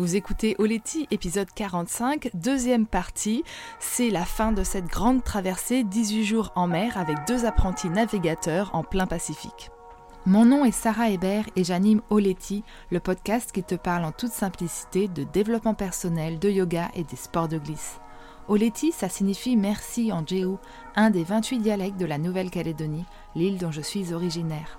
Vous écoutez Oleti, épisode 45, deuxième partie. C'est la fin de cette grande traversée, 18 jours en mer avec deux apprentis navigateurs en plein Pacifique. Mon nom est Sarah Hébert et j'anime Oleti, le podcast qui te parle en toute simplicité de développement personnel, de yoga et des sports de glisse. Oleti, ça signifie merci en Jéhu, un des 28 dialectes de la Nouvelle-Calédonie, l'île dont je suis originaire.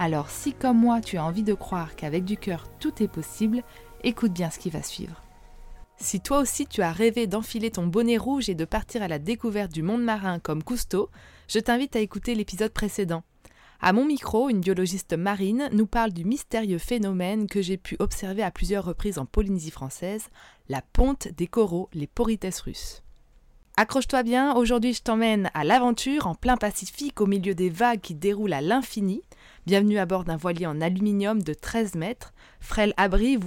Alors si comme moi tu as envie de croire qu'avec du cœur tout est possible, écoute bien ce qui va suivre. Si toi aussi tu as rêvé d'enfiler ton bonnet rouge et de partir à la découverte du monde marin comme Cousteau, je t'invite à écouter l'épisode précédent. À mon micro, une biologiste marine nous parle du mystérieux phénomène que j'ai pu observer à plusieurs reprises en Polynésie française, la ponte des coraux, les porites russes. Accroche-toi bien, aujourd'hui je t'emmène à l'aventure en plein Pacifique au milieu des vagues qui déroulent à l'infini. Bienvenue à bord d'un voilier en aluminium de 13 mètres, frêle abri,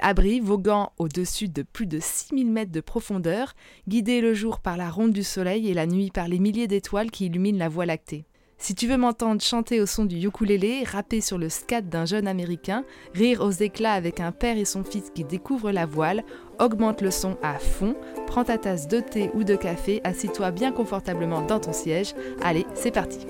abri voguant au-dessus de plus de 6000 mètres de profondeur, guidé le jour par la ronde du soleil et la nuit par les milliers d'étoiles qui illuminent la voie lactée. Si tu veux m'entendre chanter au son du ukulélé, rapper sur le scat d'un jeune américain, rire aux éclats avec un père et son fils qui découvrent la voile, augmente le son à fond, prends ta tasse de thé ou de café, assis-toi bien confortablement dans ton siège. Allez, c'est parti.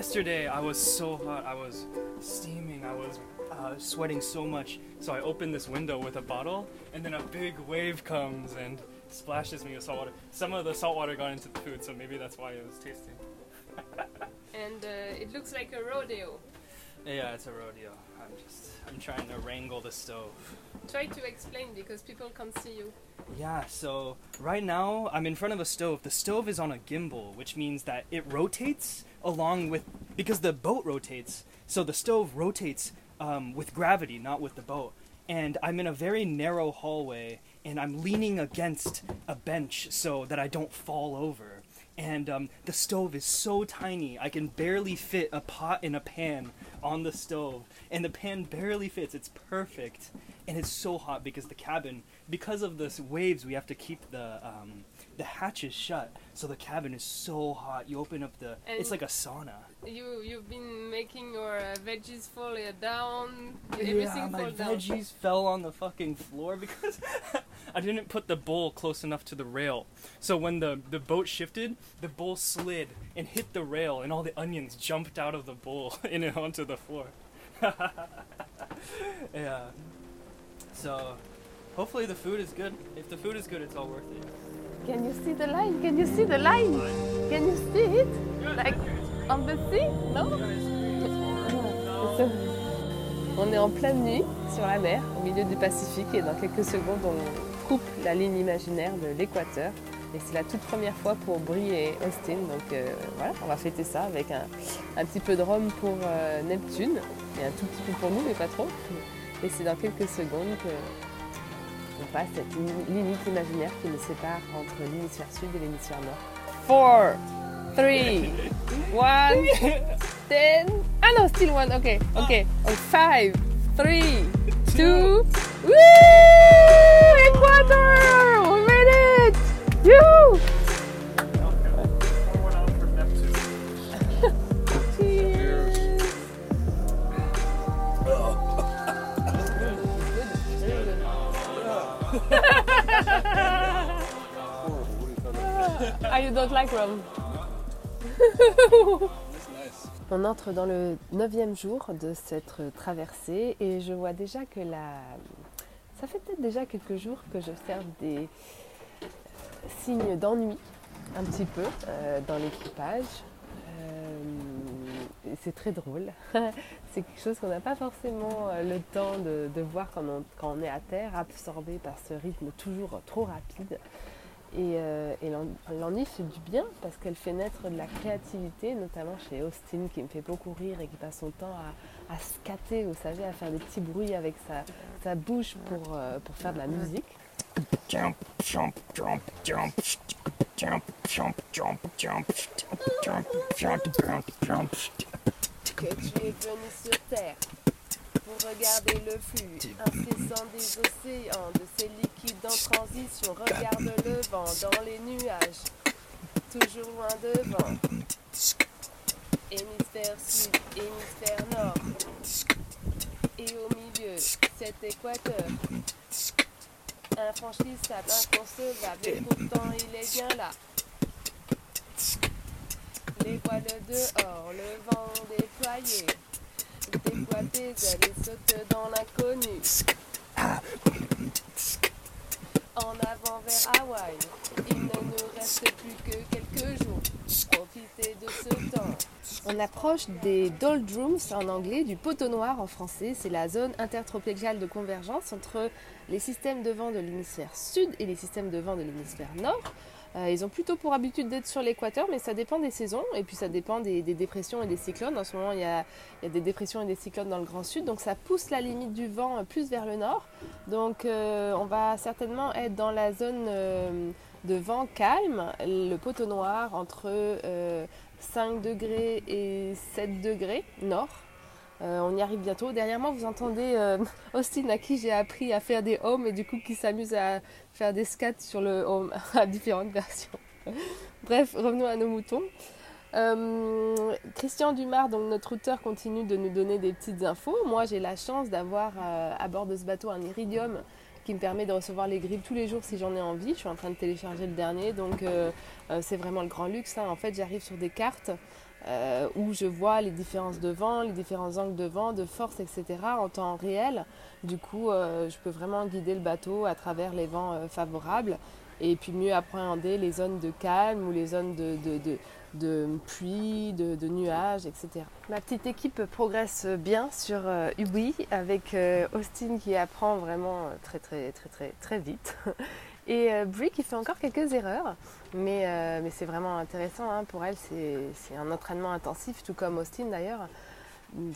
Yesterday I was so hot. I was steaming. I was uh, sweating so much. So I opened this window with a bottle, and then a big wave comes and splashes me with salt water. Some of the salt water got into the food, so maybe that's why it was tasty. And uh, it looks like a rodeo. Yeah, it's a rodeo. I'm just I'm trying to wrangle the stove. Try to explain because people can't see you. Yeah, so right now I'm in front of a stove. The stove is on a gimbal, which means that it rotates along with because the boat rotates. So the stove rotates um, with gravity, not with the boat. And I'm in a very narrow hallway, and I'm leaning against a bench so that I don't fall over. And um, the stove is so tiny, I can barely fit a pot and a pan on the stove, and the pan barely fits. It's perfect, and it's so hot because the cabin, because of the waves, we have to keep the um, the hatches shut. So the cabin is so hot. You open up the, it's like a sauna. You you've been making your uh, veggies fall uh, down. yeah, my veggies fell on the fucking floor because I didn't put the bowl close enough to the rail. So when the the boat shifted, the bowl slid and hit the rail, and all the onions jumped out of the bowl and onto the floor. yeah. So hopefully the food is good. If the food is good, it's all worth it. Can you see the line? Can you see the line? Can you see it? Like on the sea? No? On est en pleine nuit sur la mer, au milieu du Pacifique, et dans quelques secondes, on coupe la ligne imaginaire de l'équateur. Et c'est la toute première fois pour Brie et Austin. Donc euh, voilà, on va fêter ça avec un, un petit peu de rhum pour euh, Neptune, et un tout petit peu pour nous, mais pas trop. Et c'est dans quelques secondes que on passe cette li- limite imaginaire qui nous sépare entre l'hémisphère sud et l'hémisphère nord. 4, 3, 1, 10. Ah non, still one. Ok, ok. 5, 3, 2. Woo! Equator! We made it! You! You don't like rum? On entre dans le neuvième jour de cette traversée et je vois déjà que la... Ça fait peut-être déjà quelques jours que j'observe des, signe d'ennui un petit peu euh, dans l'équipage. c'est très drôle. c'est quelque chose qu'on n'a pas forcément le temps de, voir quand on, est à terre, absorbé par ce rythme toujours trop rapide. Et, l'ennui fait du bien parce qu'elle fait naître de la créativité, notamment chez Austin qui me fait beaucoup rire et qui passe son temps à, scatter, vous savez, à faire des petits bruits avec sa, bouche pour, pour faire de la musique. Que tu es venu sur Terre pour regarder le flux incessant des océans, de ces liquides en transition. Regarde le vent dans les nuages, toujours loin devant. Hémisphère sud, hémisphère nord. Et au milieu, cet équateur infranchissable, inconcevable, et pourtant il est bien là. Les voiles dehors, le vent déployé, déploie tes ailes et saute dans l'inconnu. En avant vers Hawaï, il ne nous reste plus que quelques jours. Profitez de ce temps. On approche des doldrums en anglais, du poteau noir en français. C'est la zone intertropicale de convergence entre les systèmes de vent de l'hémisphère sud et les systèmes de vent de l'hémisphère nord. Euh, ils ont plutôt pour habitude d'être sur l'équateur, mais ça dépend des saisons et puis ça dépend des, dépressions et des cyclones. En ce moment, il y, a, des dépressions et des cyclones dans le Grand Sud, donc ça pousse la limite du vent plus vers le nord. Donc euh, on va certainement être dans la zone euh, de vent calme, le poteau noir entre 5 degrés et 7 degrés nord. Euh, on y arrive bientôt. Derrière moi, vous entendez euh, Austin à qui j'ai appris à faire des homes et du coup qui s'amuse à faire des scats sur le home à différentes versions. Bref, revenons à nos moutons. Euh, Christian Dumas, donc notre auteur, continue de nous donner des petites infos. Moi, j'ai la chance d'avoir à bord de ce bateau un iridium qui me permet de recevoir les grilles tous les jours si j'en ai envie. Je suis en train de télécharger le dernier, donc c'est vraiment le grand luxe. Hein. En fait, j'arrive sur des cartes euh, où je vois les différences de vent, les différents angles de vent, de force, etc. en temps réel. Du coup, euh, je peux vraiment guider le bateau à travers les vents euh, favorables et puis mieux appréhender les zones de calme ou les zones de, de, pluie, de, nuages, etc. Ma petite équipe progresse bien sur Ubi avec Austin qui apprend vraiment très très très très très vite et Brie qui fait encore quelques erreurs. Euh, mais, c'est vraiment intéressant hein. pour elle, c'est un entraînement intensif, tout comme Austin d'ailleurs.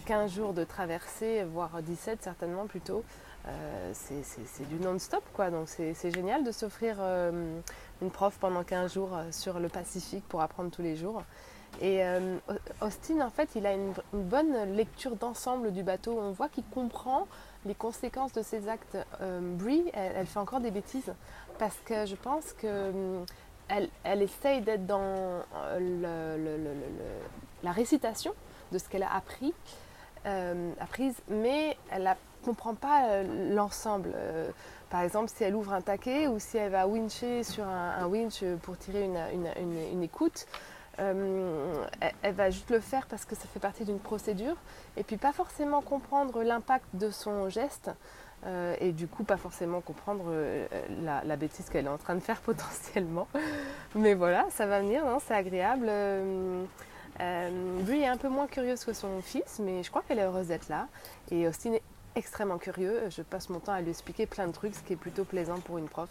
15 jours de traversée, voire 17 certainement plutôt. Euh, c'est du non-stop quoi, donc c'est génial de s'offrir euh, une prof pendant 15 jours sur le Pacifique pour apprendre tous les jours. Et Austin en fait il a une, bonne lecture d'ensemble du bateau, on voit qu'il comprend les conséquences de ses actes. Brie, elle, fait encore des bêtises parce que je pense que elle, essaye d'être dans euh, la récitation de ce qu'elle a appris, euh, apprise, mais elle ne comprend pas euh, l'ensemble. par exemple, si elle ouvre un taquet ou si elle va wincher sur un, winch pour tirer une, écoute, elle, va juste le faire parce que ça fait partie d'une procédure et puis pas forcément comprendre l'impact de son geste. Euh, et du coup pas forcément comprendre euh, la, bêtise qu'elle est en train de faire potentiellement. Mais voilà, ça va venir, c'est agréable. Euh, lui est un peu moins curieuse que son fils, mais je crois qu'elle est heureuse d'être là. Et Austin est extrêmement curieux. Je passe mon temps à lui expliquer plein de trucs, ce qui est plutôt plaisant pour une prof.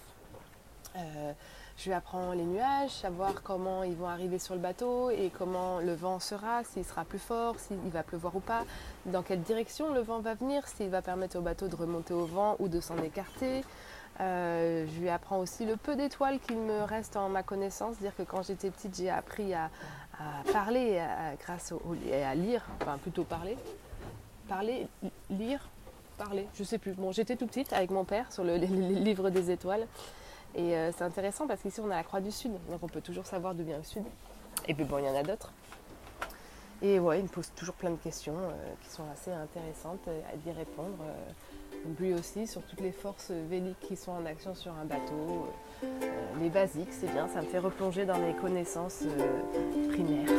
Je lui apprends les nuages, savoir comment ils vont arriver sur le bateau et comment le vent sera, s'il sera plus fort, s'il va pleuvoir ou pas, dans quelle direction le vent va venir, s'il va permettre au bateau de remonter au vent ou de s'en écarter. Euh, je lui apprends aussi le peu d'étoiles qu'il me reste en ma connaissance, dire que quand j'étais petite j'ai appris à, parler grâce au, et à lire, enfin plutôt parler, parler, lire, parler, je sais plus. Bon, j'étais tout petite avec mon père sur le, les livres des étoiles. Et euh, c'est intéressant parce qu'ici on a la Croix du Sud, donc on peut toujours savoir d'où vient le Sud. Et puis bon, il y en a d'autres. Et ouais, il me pose toujours plein de questions euh, qui sont assez intéressantes à d'y répondre. Euh, lui aussi, sur toutes les forces véliques qui sont en action sur un bateau. les basiques, c'est bien, ça me fait replonger dans mes connaissances primaires.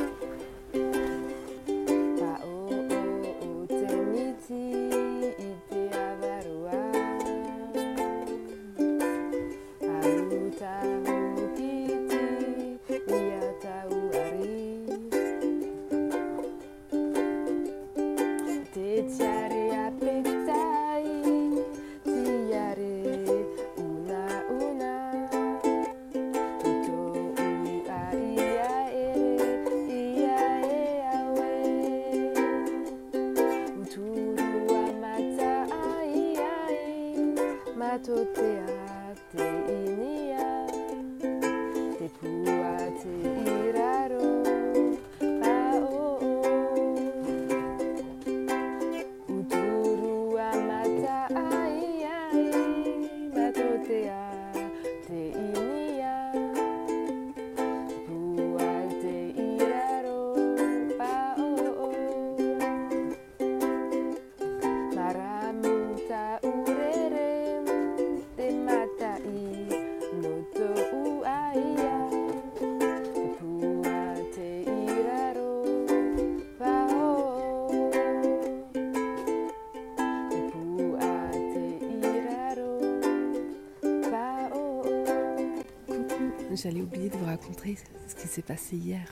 J'allais oublier de vous raconter ce qui s'est passé hier.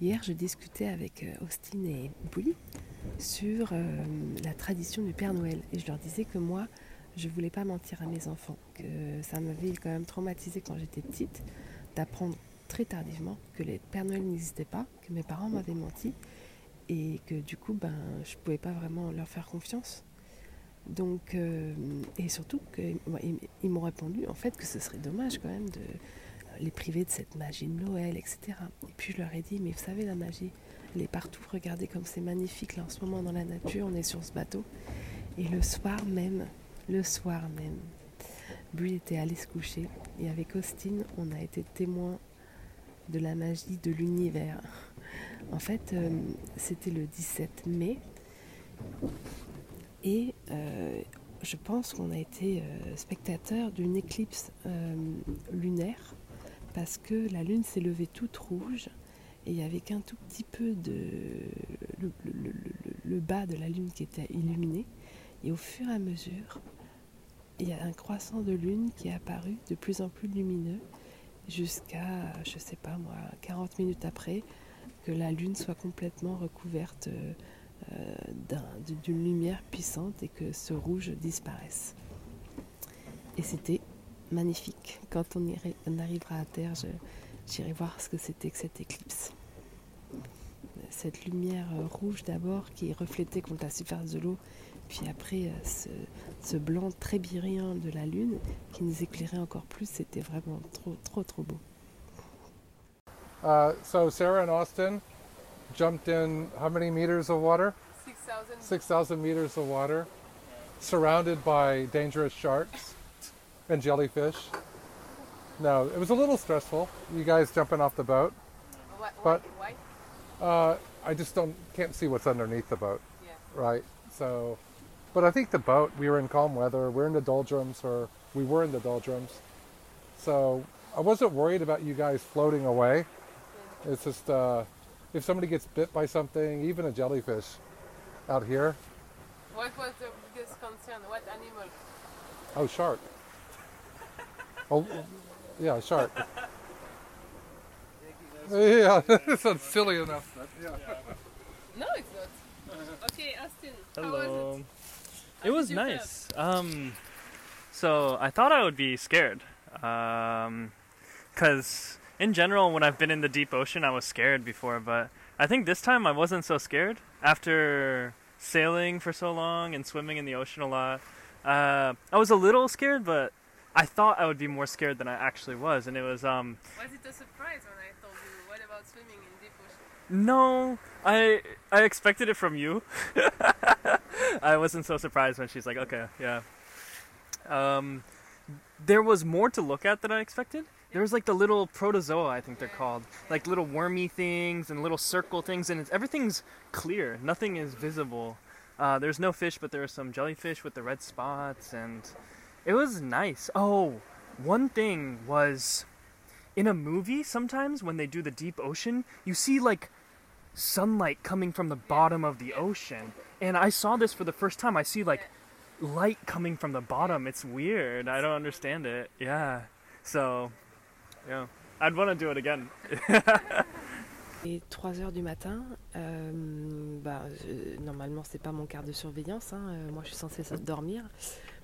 Hier, je discutais avec euh, Austin et Bully sur euh, la tradition du Père Noël. Et je leur disais que moi, je ne voulais pas mentir à mes enfants. Que ça m'avait quand même traumatisé quand j'étais petite d'apprendre très tardivement que les Père Noël n'existaient pas, que mes parents m'avaient menti et que du coup, ben, je ne pouvais pas vraiment leur faire confiance. Donc, euh, et surtout qu'ils m'ont répondu en fait que ce serait dommage quand même de les priver de cette magie de Noël, etc. Et puis je leur ai dit, mais vous savez, la magie, elle est partout. Regardez comme c'est magnifique là en ce moment dans la nature, on est sur ce bateau. Et le soir même, le soir même, Bull était allé se coucher. Et avec Austin, on a été témoins de la magie de l'univers. En fait, euh, c'était le 17 mai. Et euh, je pense qu'on a été euh, spectateur d'une éclipse lunaire parce que la lune s'est levée toute rouge et il n'y avait qu'un tout petit peu de le, bas de la lune qui était illuminé. Et au fur et à mesure, il y a un croissant de lune qui est apparu de plus en plus lumineux jusqu'à, je sais pas moi, 40 minutes après, que la lune soit complètement recouverte euh, d'une lumière puissante et que ce rouge disparaisse. Et c'était magnifique. Quand on, on arrivera à terre, j'irai voir ce que c'était que cette éclipse. Cette lumière euh, rouge d'abord qui est reflétée contre la surface de l'eau, puis après euh, ce, blanc très de la lune qui nous éclairait encore plus, c'était vraiment trop, trop, trop beau. Uh, so Sarah and Austin jumped in how many meters of water? 6,000. 6,000 meters of water, surrounded by dangerous sharks. and jellyfish. No, it was a little stressful. You guys jumping off the boat, what, but why? Uh, I just don't can't see what's underneath the boat. Yeah. Right. So, but I think the boat. We were in calm weather. We're in the doldrums, or we were in the doldrums. So I wasn't worried about you guys floating away. It's just uh, if somebody gets bit by something, even a jellyfish, out here. What was the biggest concern? What animal? Oh, shark. Oh, yeah, shark. yeah, that's silly enough. But yeah. No, it's not. Okay, Austin. Hello. Was it? it was nice. Um, so I thought I would be scared. Um, cause in general, when I've been in the deep ocean, I was scared before, but I think this time I wasn't so scared after sailing for so long and swimming in the ocean a lot. Uh, I was a little scared, but I thought I would be more scared than I actually was, and it was. Um, was it a surprise when I told you? What about swimming in deep ocean? No, I I expected it from you. I wasn't so surprised when she's like, "Okay, yeah." Um, there was more to look at than I expected. There was like the little protozoa, I think they're called, like little wormy things and little circle things, and everything's clear. Nothing is visible. Uh, there's no fish, but there are some jellyfish with the red spots, and it was nice. Oh, one thing was in a movie, sometimes when they do the deep ocean, you see like sunlight coming from the bottom of the ocean. And I saw this for the first time. I see like light coming from the bottom. It's weird. I don't understand it. Yeah. So, I'd want to do it again. Et 3 heures du matin, euh, bah, euh, normalement c'est pas mon quart de surveillance, hein, euh, moi je suis censée dormir,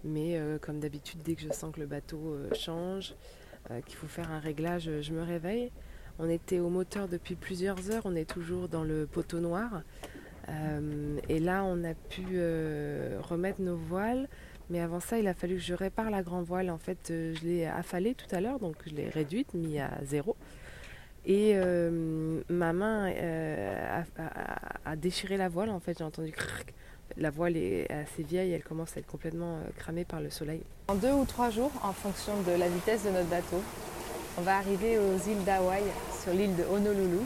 mais euh, comme d'habitude dès que je sens que le bateau change, qu'il faut faire un réglage, je me réveille. On était au moteur depuis plusieurs heures, on est toujours dans le poteau noir, et là on a pu remettre nos voiles, mais avant ça il a fallu que je répare la grand voile, en fait je l'ai affalée tout à l'heure, donc je l'ai réduite, mis à zéro. Et euh, ma main euh, a, déchiré la voile, en fait, j'ai entendu La voile est assez vieille, elle commence à être complètement euh, cramée par le soleil. En deux ou trois jours, en fonction de la vitesse de notre bateau, on va arriver aux îles d'Hawaï, sur l'île de Honolulu,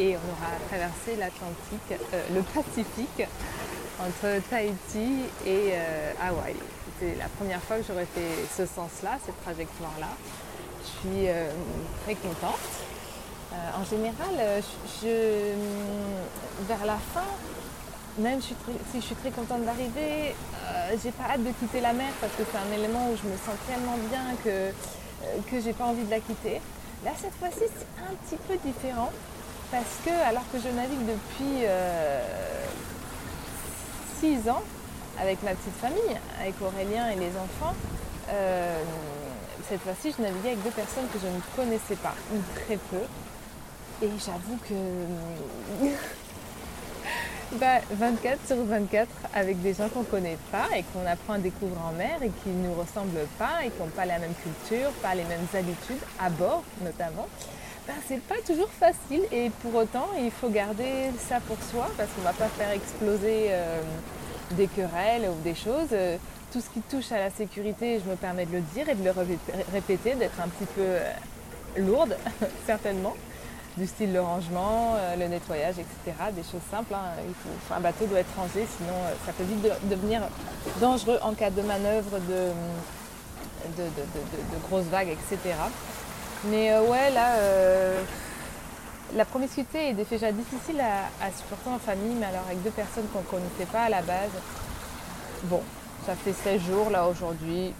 et on aura traversé l'Atlantique, le Pacifique, entre Tahiti et Hawaï. C'était la première fois que j'aurais fait ce sens-là, cette trajectoire-là. Je suis très contente. Euh, en général, euh, mm, vers la fin, même si je suis très contente d'arriver, euh, j'ai pas hâte de quitter la mer parce que c'est un élément où je me sens tellement bien que euh, que j'ai pas envie de la quitter. Là, cette fois-ci, c'est un petit peu différent parce que, alors que je navigue depuis 6 ans avec ma petite famille, avec Aurélien et les enfants, euh, cette fois-ci, je naviguais avec deux personnes que je ne connaissais pas, ou très peu. Et j'avoue que bah, 24 sur 24 avec des gens qu'on ne connaît pas et qu'on apprend à découvrir en mer et qui ne nous ressemblent pas et qui n'ont pas la même culture, pas les mêmes habitudes, à bord notamment, bah, c'est pas toujours facile et pour autant il faut garder ça pour soi parce qu'on ne va pas faire exploser euh, des querelles ou des choses. Euh, tout ce qui touche à la sécurité, je me permets de le dire et de le répéter, d'être un petit peu euh, lourde, certainement, du style le rangement, euh, le nettoyage, etc. Des choses simples. Hein. un bateau doit être rangé, sinon ça peut vite devenir dangereux en cas de manœuvre, de, de, grosses vagues, etc. Mais ouais, là, la promiscuité est déjà difficile à, supporter en famille, mais alors avec deux personnes qu'on ne connaissait pas à la base, bon, ça fait 16 jours là aujourd'hui.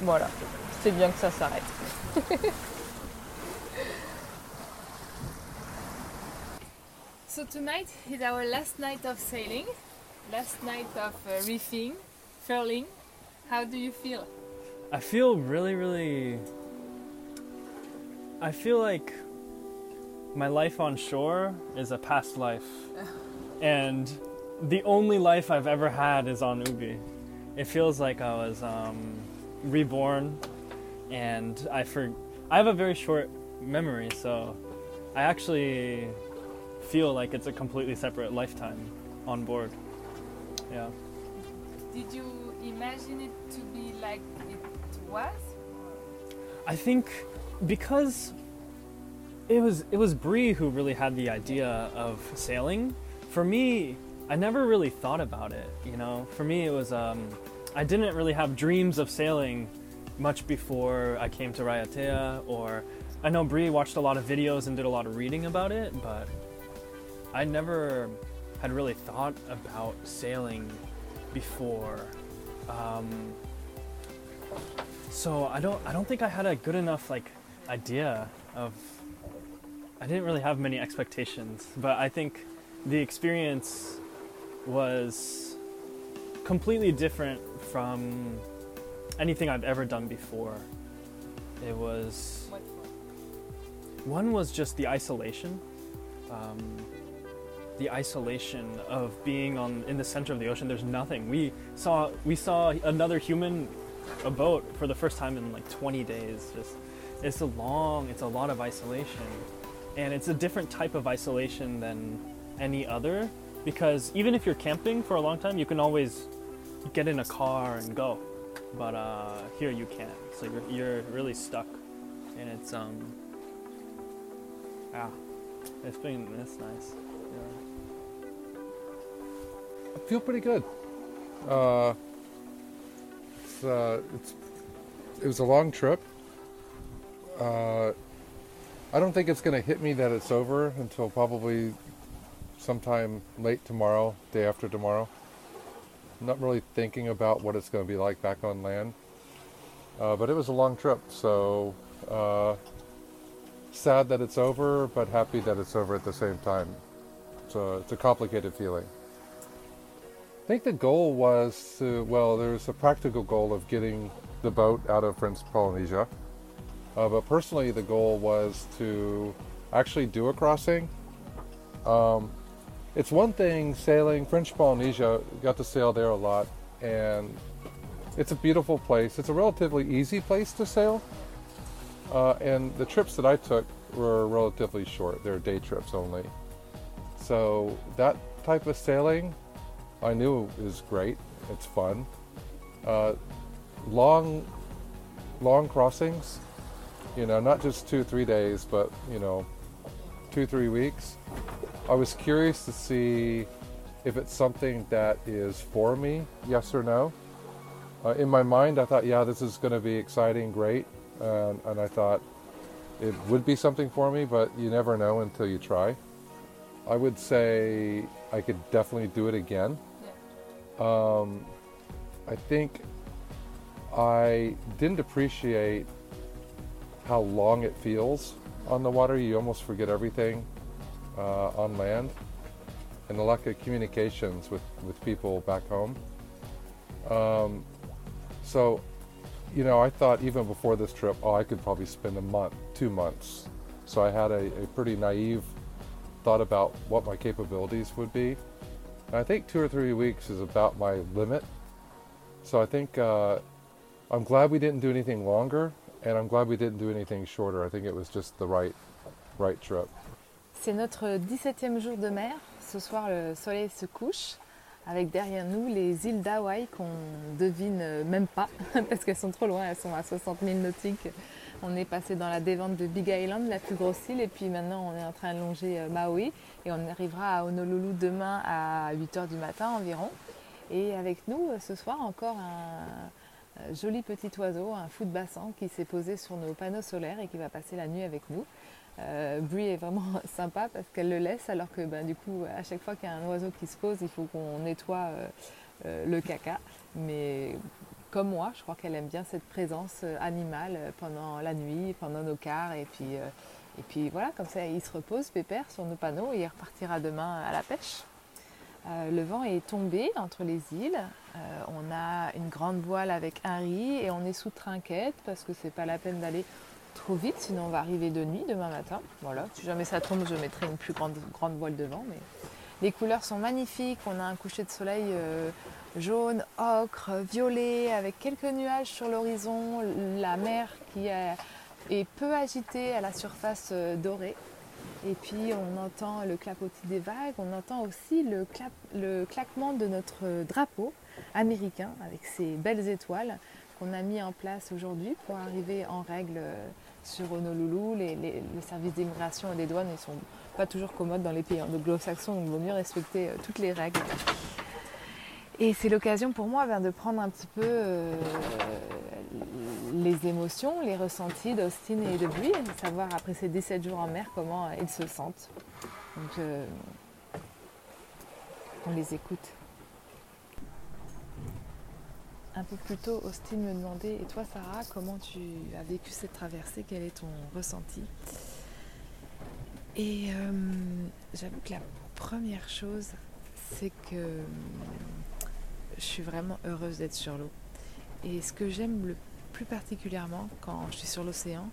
Voilà, c'est bien que ça s'arrête. so tonight is our last night of sailing, last night of uh, reefing, furling. How do you feel? I feel really, really. I feel like my life on shore is a past life. and the only life I've ever had is on Ubi. It feels like I was um, reborn, and I for I have a very short memory, so I actually feel like it's a completely separate lifetime on board. Yeah. Did you imagine it to be like it was? I think because it was it was Bree who really had the idea of sailing. For me, I never really thought about it. You know, for me it was um, I didn't really have dreams of sailing much before I came to Raiatea. Or I know Bree watched a lot of videos and did a lot of reading about it, but I never had really thought about sailing before. Um, so I don't I don't think I had a good enough like idea of I didn't really have many expectations, but I think the experience was completely different from anything I've ever done before. It was one was just the isolation, um, the isolation of being on in the center of the ocean. There's nothing. We saw we saw another human, a boat for the first time in like 20 days. Just it's a long, it's a lot of isolation and it's a different type of isolation than any other because even if you're camping for a long time you can always get in a car and go. But uh, here you can't. So you're, you're really stuck. And it's um yeah it's been it's nice. Yeah. I feel pretty good. Uh, it's, uh, it's it was a long trip. Uh, I don't think it's going to hit me that it's over until probably sometime late tomorrow, day after tomorrow. I'm not really thinking about what it's going to be like back on land. Uh, but it was a long trip, so uh, sad that it's over, but happy that it's over at the same time. So it's a complicated feeling. I think the goal was to, well, there's a practical goal of getting the boat out of French Polynesia. Uh, but personally, the goal was to actually do a crossing. Um, it's one thing sailing French Polynesia, got to sail there a lot, and it's a beautiful place. It's a relatively easy place to sail. Uh, and the trips that I took were relatively short, they're day trips only. So that type of sailing I knew is great, it's fun. Uh, long, long crossings you know, not just two, three days, but, you know, two, three weeks. I was curious to see if it's something that is for me, yes or no. Uh, in my mind, I thought, yeah, this is going to be exciting, great. And, and I thought it would be something for me, but you never know until you try. I would say I could definitely do it again. Um, I think I didn't appreciate how long it feels on the water. You almost forget everything uh, on land, and the lack of communications with, with people back home. Um, so, you know, I thought even before this trip, oh, I could probably spend a month, two months. So I had a, a pretty naive thought about what my capabilities would be. And I think two or three weeks is about my limit. So I think uh, I'm glad we didn't do anything longer, and I'm glad we didn't do anything shorter. I think it was just the right, right trip. C'est notre 17e jour de mer. Ce soir, le soleil se couche avec derrière nous les îles d'Hawaï qu'on devine même pas parce qu'elles sont trop loin, elles sont à 60 000 nautiques. On est passé dans la dévente de Big Island, la plus grosse île, et puis maintenant on est en train de longer euh, Maui et on arrivera à Honolulu demain à 8h du matin environ. Et avec nous euh, ce soir encore un joli petit oiseau, un fou de bassin qui s'est posé sur nos panneaux solaires et qui va passer la nuit avec nous. Euh, Brie est vraiment sympa parce qu'elle le laisse alors que ben, du coup à chaque fois qu'il y a un oiseau qui se pose il faut qu'on nettoie euh, euh, le caca. Mais comme moi je crois qu'elle aime bien cette présence euh, animale pendant la nuit pendant nos quarts. Et puis, et puis voilà comme ça il se repose pépère sur nos panneaux et il repartira demain à la pêche. Le vent est tombé entre les îles on a une grande voile avec un riz et on est sous trinquette parce que c'est pas la peine d'aller trop vite, sinon on va arriver de nuit demain matin. Voilà, si jamais ça tombe, je mettrai une plus grande, grande voile devant. Mais les couleurs sont magnifiques. On a un coucher de soleil euh, jaune, ocre, violet, avec quelques nuages sur l'horizon, la mer qui est peu agitée à la surface euh, dorée. Et puis on entend le clapotis des vagues, on entend aussi le, claquement de notre drapeau américain avec ses belles étoiles qu'on a mis en place aujourd'hui pour arriver en règle euh, sur Honolulu. Les, les, services d'immigration et des douanes ne sont pas toujours commodes dans les pays anglo-saxons, donc il vaut mieux respecter euh, toutes les règles. Et c'est l'occasion pour moi de prendre un petit peu euh, les émotions, les ressentis d'Austin et de de savoir après ces 17 jours en mer comment ils se sentent. Donc euh, on les écoute. Un peu plus tôt, Austin me demandait Et toi, Sarah, comment tu as vécu cette traversée? Quel est ton ressenti? Et euh, j'avoue que la première chose, c'est que euh, je suis vraiment heureuse d'être sur l'eau. Et ce que j'aime le plus particulièrement quand je suis sur l'océan,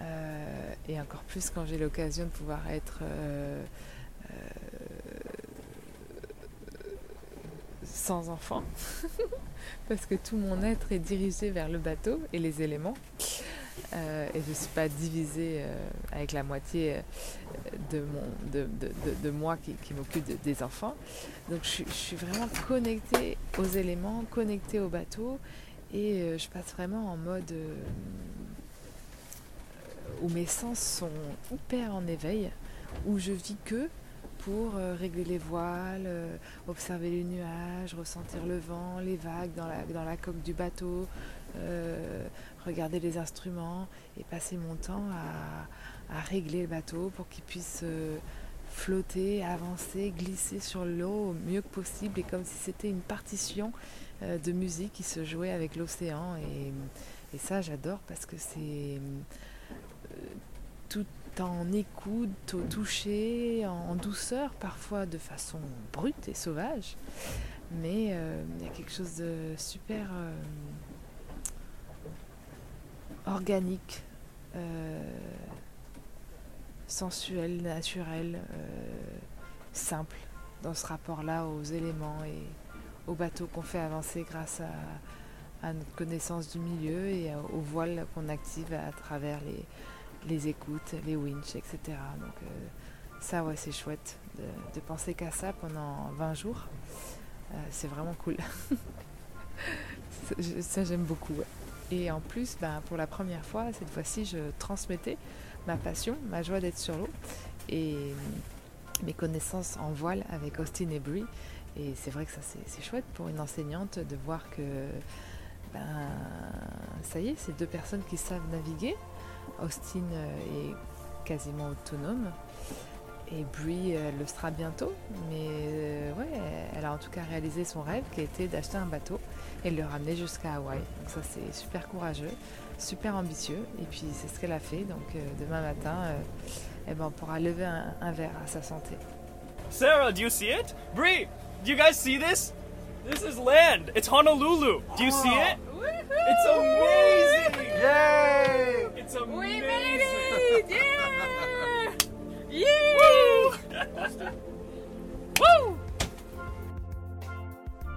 euh, et encore plus quand j'ai l'occasion de pouvoir être euh, euh, sans enfant, parce que tout mon être est dirigé vers le bateau et les éléments. Et je ne suis pas divisée avec la moitié de, moi qui, m'occupe des enfants. Donc je, suis vraiment connectée aux éléments, connectée au bateau et euh, je passe vraiment en mode euh, où mes sens sont hyper en éveil, où je vis que pour euh, régler les voiles, observer les nuages, ressentir le vent, les vagues dans la, coque du bateau, regarder les instruments et passer mon temps à, régler le bateau pour qu'il puisse flotter, avancer, glisser sur l'eau au mieux que possible et comme si c'était une partition euh, de musique qui se jouait avec l'océan et, ça j'adore parce que c'est tout en écoute, au toucher, en, douceur, parfois de façon brute et sauvage. Mais euh, il y a quelque chose de super euh, organique, euh, sensuel, naturel, simple dans ce rapport-là aux éléments et au bateau qu'on fait avancer grâce à, notre connaissance du milieu et aux voiles qu'on active à travers les, écoutes, les winches, etc. Donc euh, ça, ouais, c'est chouette de, penser qu'à ça pendant 20 jours. Euh, c'est vraiment cool. ça, j'aime beaucoup. Et en plus, ben, pour la première fois, cette fois-ci, je transmettais ma passion, ma joie d'être sur l'eau et mes connaissances en voile avec Austin et Brie. Et c'est vrai que ça, c'est chouette pour une enseignante de voir que, ben, ça y est, c'est deux personnes qui savent naviguer, Austin est quasiment autonome. Et Brie elle le sera bientôt. Mais euh, ouais elle a en tout cas réalisé son rêve qui était d'acheter un bateau et le ramener jusqu'à Hawaï. Donc ça c'est super courageux, super ambitieux et puis c'est ce qu'elle a fait. Donc euh, demain matin, euh, eh ben, on pourra lever un, un verre à sa santé. Sarah, do you see it? Bree, do you guys see this? This is land. It's Honolulu. Do you see it? It's amazing. Yay! It's amazing. We made it! Yeah! Yeah! Woo!